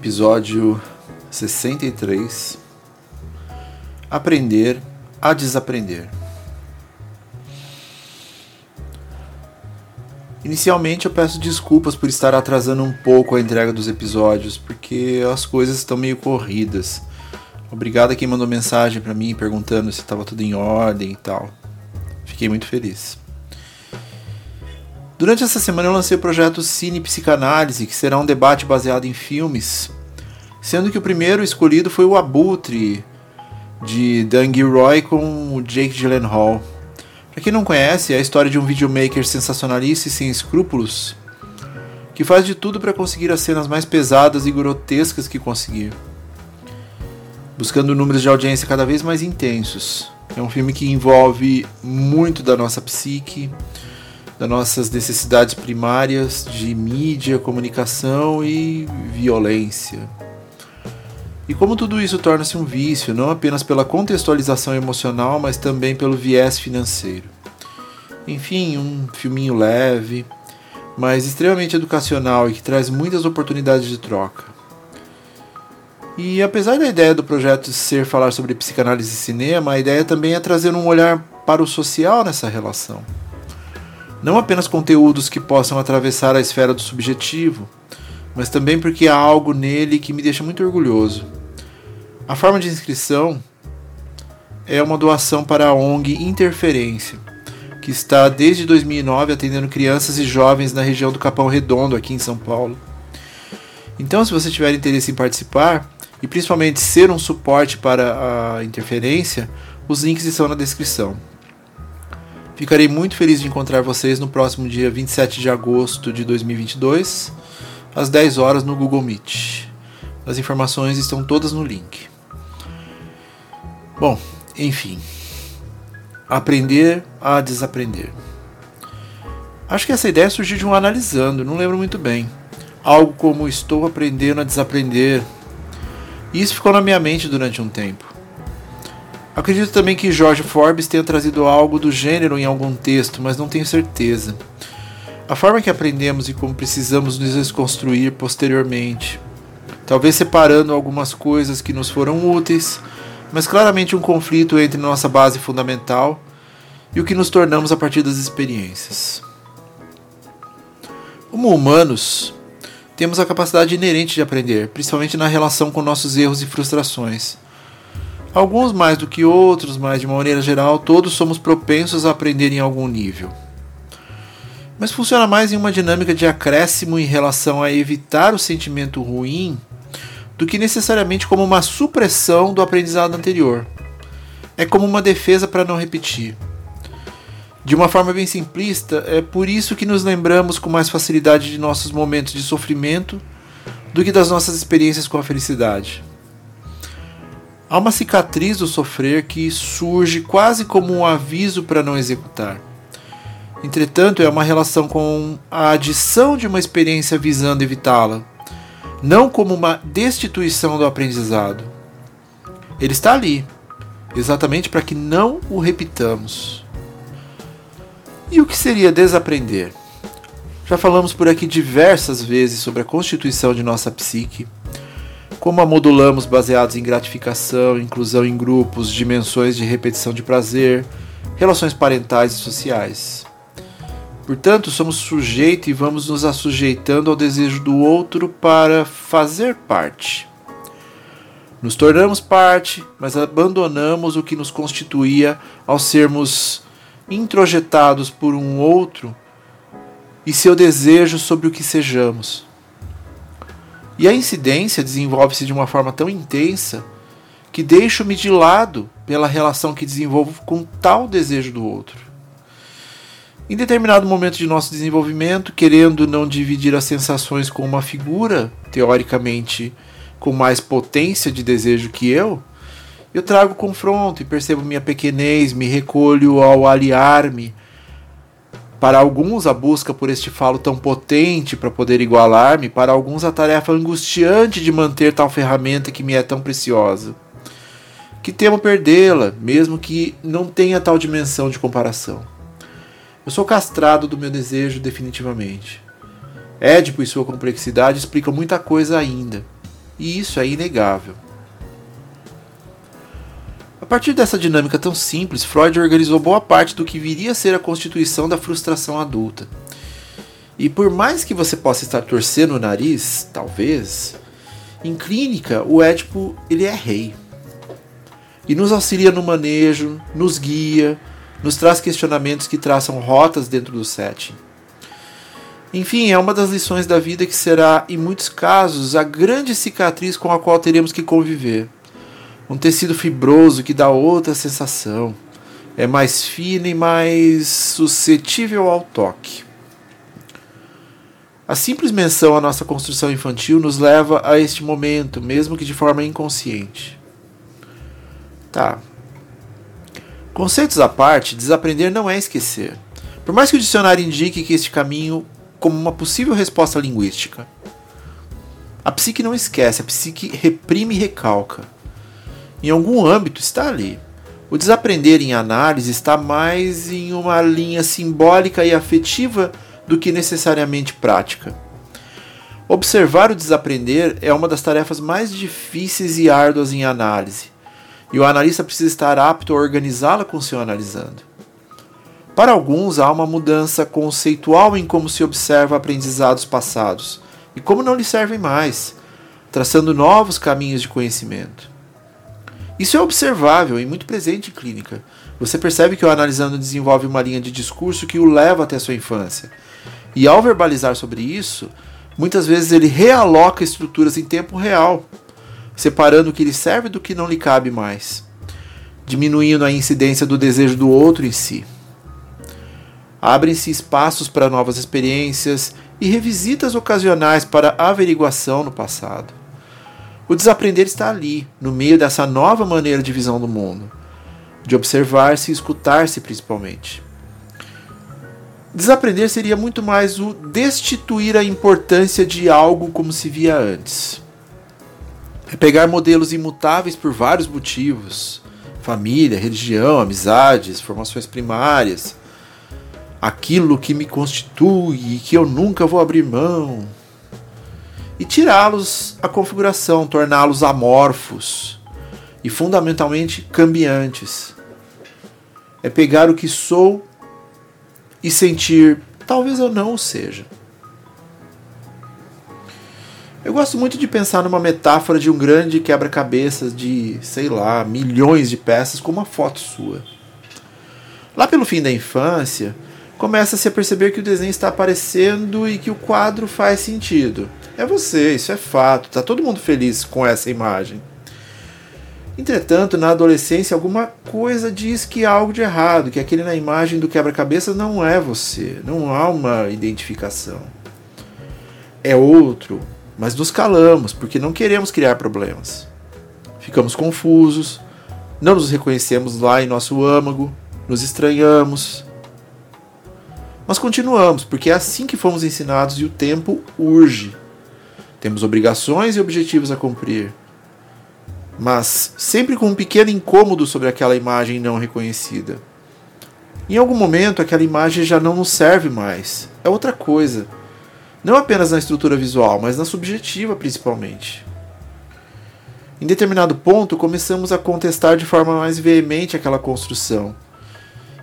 Episódio 63 Aprender a desaprender. Inicialmente eu peço desculpas por estar atrasando um pouco a entrega dos episódios, porque as coisas estão meio corridas. Obrigado a quem mandou mensagem para mim perguntando se estava tudo em ordem e tal. Fiquei muito feliz. Durante essa semana eu lancei o projeto Cine Psicanálise, que será um debate baseado em filmes, sendo que o primeiro escolhido foi o Abutre, de Dan Gilroy com o Jake Gyllenhaal. Para quem não conhece, é a história de um videomaker sensacionalista e sem escrúpulos, que faz de tudo para conseguir as cenas mais pesadas e grotescas que conseguir, buscando números de audiência cada vez mais intensos. É um filme que envolve muito da nossa psique, das nossas necessidades primárias de mídia, comunicação e violência. E como tudo isso torna-se um vício, não apenas pela contextualização emocional, mas também pelo viés financeiro. Enfim, um filminho leve, mas extremamente educacional e que traz muitas oportunidades de troca. E apesar da ideia do projeto ser falar sobre psicanálise e cinema, a ideia também é trazer um olhar para o social nessa relação. Não apenas conteúdos que possam atravessar a esfera do subjetivo, mas também porque há algo nele que me deixa muito orgulhoso a forma de inscrição é uma doação para a ONG Interferência, que está desde 2009 atendendo crianças e jovens na região do Capão Redondo, aqui em São Paulo. Então, se você tiver interesse em participar e principalmente ser um suporte para a interferência, os links estão na descrição. Ficarei muito feliz de encontrar vocês no próximo dia 27 de agosto de 2022, às 10 horas no Google Meet. As informações estão todas no link. Bom, enfim. Aprender a desaprender. Acho que essa ideia surgiu de um analisando, não lembro muito bem. Algo como estou aprendendo a desaprender. E isso ficou na minha mente durante um tempo. Acredito também que George Forbes tenha trazido algo do gênero em algum texto, mas não tenho certeza. A forma que aprendemos e como precisamos nos desconstruir posteriormente. Talvez separando algumas coisas que nos foram úteis mas claramente um conflito entre nossa base fundamental e o que nos tornamos a partir das experiências. Como humanos, temos a capacidade inerente de aprender, principalmente na relação com nossos erros e frustrações. Alguns mais do que outros, mas de uma maneira geral, todos somos propensos a aprender em algum nível. Mas funciona mais em uma dinâmica de acréscimo em relação a evitar o sentimento ruim do que necessariamente como uma supressão do aprendizado anterior. É como uma defesa para não repetir. De uma forma bem simplista, é por isso que nos lembramos com mais facilidade de nossos momentos de sofrimento do que das nossas experiências com a felicidade. Há uma cicatriz do sofrer que surge quase como um aviso para não executar. Entretanto, é uma relação com a adição de uma experiência visando evitá-la, não como uma destituição do aprendizado. Ele está ali, exatamente para que não o repitamos. E o que seria desaprender? Já falamos por aqui diversas vezes sobre a constituição de nossa psique, como a modulamos baseados em gratificação, inclusão em grupos, dimensões de repetição de prazer, relações parentais e sociais. Portanto, somos sujeito e vamos nos assujeitando ao desejo do outro para fazer parte. Nos tornamos parte, mas abandonamos o que nos constituía ao sermos introjetados por um outro e seu desejo sobre o que sejamos. E a incidência desenvolve-se de uma forma tão intensa que deixo-me de lado pela relação que desenvolvo com tal desejo do outro. Em determinado momento de nosso desenvolvimento, querendo não dividir as sensações com uma figura, teoricamente com mais potência de desejo que eu, eu trago confronto e percebo minha pequenez, me recolho ao aliar-me. Para alguns, a busca por este falo tão potente para poder igualar-me, para alguns, a tarefa angustiante de manter tal ferramenta que me é tão preciosa. Que temo perdê-la, mesmo que não tenha tal dimensão de comparação. Eu sou castrado do meu desejo definitivamente. Édipo e sua complexidade explicam muita coisa ainda, e isso é inegável partir dessa dinâmica tão simples, Freud organizou boa parte do que viria a ser a constituição da frustração adulta. E por mais que você possa estar torcendo o nariz, talvez, em clínica o Édipo ele é rei. E nos auxilia no manejo, nos guia, nos traz questionamentos que traçam rotas dentro do setting. Enfim, é uma das lições da vida que será, em muitos casos, a grande cicatriz com a qual teremos que conviver um tecido fibroso que dá outra sensação. É mais fino e mais suscetível ao toque. A simples menção à nossa construção infantil nos leva a este momento, mesmo que de forma inconsciente. Tá. Conceitos à parte, desaprender não é esquecer. Por mais que o dicionário indique que este caminho como uma possível resposta linguística. A psique não esquece, a psique reprime e recalca em algum âmbito está ali. O desaprender em análise está mais em uma linha simbólica e afetiva do que necessariamente prática. Observar o desaprender é uma das tarefas mais difíceis e árduas em análise, e o analista precisa estar apto a organizá-la com seu analisando. Para alguns, há uma mudança conceitual em como se observa aprendizados passados e como não lhe servem mais, traçando novos caminhos de conhecimento. Isso é observável e muito presente em clínica. Você percebe que o analisando desenvolve uma linha de discurso que o leva até a sua infância. E ao verbalizar sobre isso, muitas vezes ele realoca estruturas em tempo real, separando o que lhe serve do que não lhe cabe mais, diminuindo a incidência do desejo do outro em si. Abrem-se espaços para novas experiências e revisitas ocasionais para averiguação no passado. O desaprender está ali, no meio dessa nova maneira de visão do mundo, de observar-se e escutar-se principalmente. Desaprender seria muito mais o destituir a importância de algo como se via antes. É pegar modelos imutáveis por vários motivos família, religião, amizades, formações primárias aquilo que me constitui e que eu nunca vou abrir mão, tirá-los a configuração, torná-los amorfos e fundamentalmente cambiantes. É pegar o que sou e sentir, talvez eu não o seja. Eu gosto muito de pensar numa metáfora de um grande quebra-cabeças de, sei lá, milhões de peças com uma foto sua. Lá pelo fim da infância, começa-se a perceber que o desenho está aparecendo e que o quadro faz sentido. É você, isso é fato. Tá todo mundo feliz com essa imagem. Entretanto, na adolescência, alguma coisa diz que há algo de errado, que aquele na imagem do quebra-cabeça não é você, não há uma identificação. É outro, mas nos calamos porque não queremos criar problemas. Ficamos confusos, não nos reconhecemos lá em nosso âmago, nos estranhamos. Mas continuamos, porque é assim que fomos ensinados e o tempo urge. Temos obrigações e objetivos a cumprir. Mas sempre com um pequeno incômodo sobre aquela imagem não reconhecida. Em algum momento, aquela imagem já não nos serve mais. É outra coisa. Não apenas na estrutura visual, mas na subjetiva principalmente. Em determinado ponto, começamos a contestar de forma mais veemente aquela construção.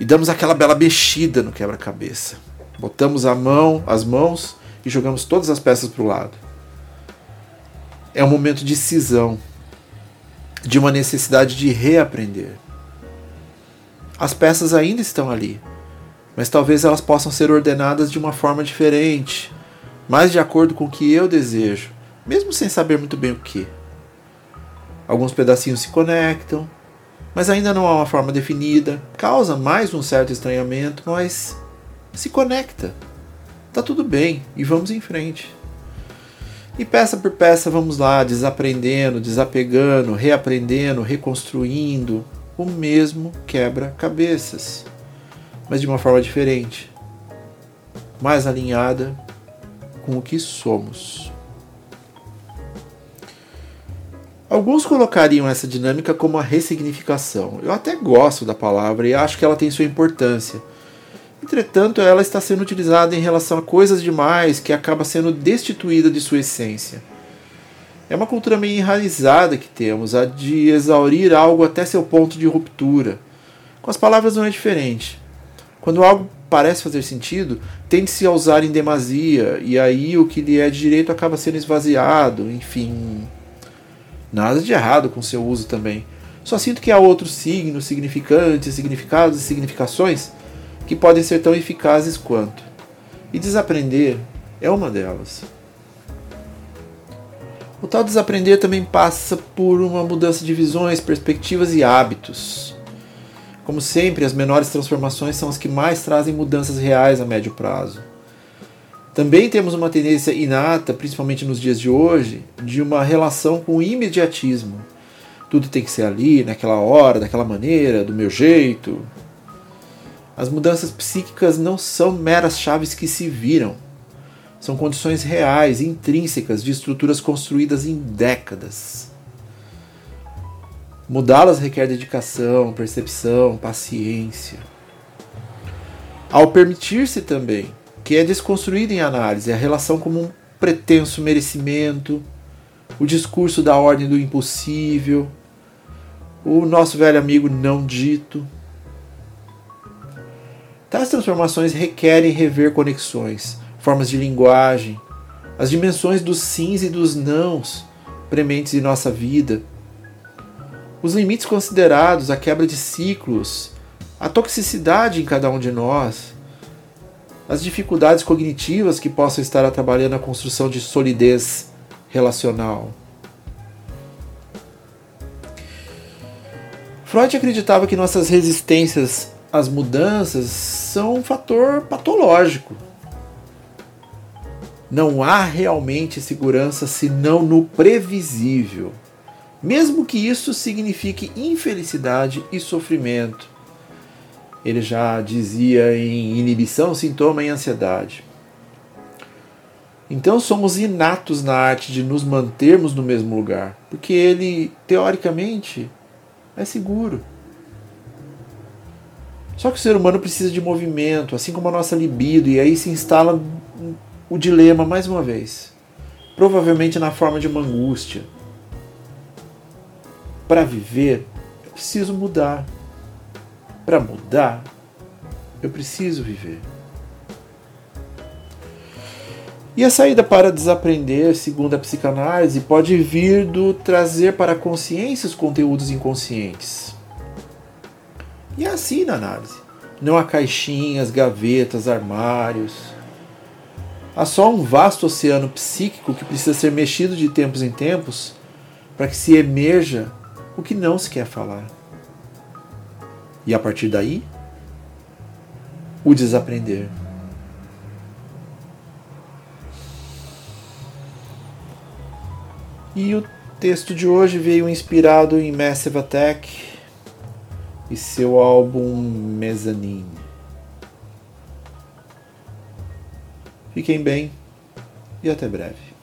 E damos aquela bela mexida no quebra-cabeça. Botamos a mão, as mãos e jogamos todas as peças para o lado é um momento de cisão, de uma necessidade de reaprender. As peças ainda estão ali, mas talvez elas possam ser ordenadas de uma forma diferente, mais de acordo com o que eu desejo, mesmo sem saber muito bem o que. Alguns pedacinhos se conectam, mas ainda não há uma forma definida, causa mais um certo estranhamento, mas Se conecta. Tá tudo bem e vamos em frente. E peça por peça vamos lá, desaprendendo, desapegando, reaprendendo, reconstruindo o mesmo quebra-cabeças, mas de uma forma diferente, mais alinhada com o que somos. Alguns colocariam essa dinâmica como a ressignificação. Eu até gosto da palavra e acho que ela tem sua importância. Entretanto, ela está sendo utilizada em relação a coisas demais que acaba sendo destituída de sua essência. É uma cultura meio enraizada que temos, a de exaurir algo até seu ponto de ruptura. Com as palavras não é diferente. Quando algo parece fazer sentido, tende-se a usar em demasia, e aí o que lhe é de direito acaba sendo esvaziado, enfim. Nada de errado com seu uso também. Só sinto que há outros signos, significantes, significados e significações que podem ser tão eficazes quanto. E desaprender é uma delas. O tal desaprender também passa por uma mudança de visões, perspectivas e hábitos. Como sempre, as menores transformações são as que mais trazem mudanças reais a médio prazo. Também temos uma tendência inata, principalmente nos dias de hoje, de uma relação com o imediatismo. Tudo tem que ser ali, naquela hora, daquela maneira, do meu jeito. As mudanças psíquicas não são meras chaves que se viram são condições reais, intrínsecas de estruturas construídas em décadas. Mudá-las requer dedicação, percepção, paciência. Ao permitir-se também que é desconstruída em análise a relação como um pretenso merecimento, o discurso da ordem do impossível, o nosso velho amigo não dito. Tais transformações requerem rever conexões, formas de linguagem, as dimensões dos sims e dos nãos prementes em nossa vida, os limites considerados, a quebra de ciclos, a toxicidade em cada um de nós, as dificuldades cognitivas que possam estar atrapalhando a construção de solidez relacional. Freud acreditava que nossas resistências às mudanças são um fator patológico não há realmente segurança senão no previsível, mesmo que isso signifique infelicidade e sofrimento. Ele já dizia em inibição, sintoma e ansiedade. Então somos inatos na arte de nos mantermos no mesmo lugar, porque ele, teoricamente, é seguro. Só que o ser humano precisa de movimento, assim como a nossa libido, e aí se instala o dilema mais uma vez, provavelmente na forma de uma angústia. Para viver, eu preciso mudar. Para mudar, eu preciso viver. E a saída para desaprender, segundo a psicanálise, pode vir do trazer para a consciência os conteúdos inconscientes. E é assim na análise. Não há caixinhas, gavetas, armários Há só um vasto oceano psíquico que precisa ser mexido de tempos em tempos para que se emerja o que não se quer falar. E a partir daí, o desaprender. E o texto de hoje veio inspirado em Massive Attack e seu álbum Mezzanine. Fiquem bem e até breve.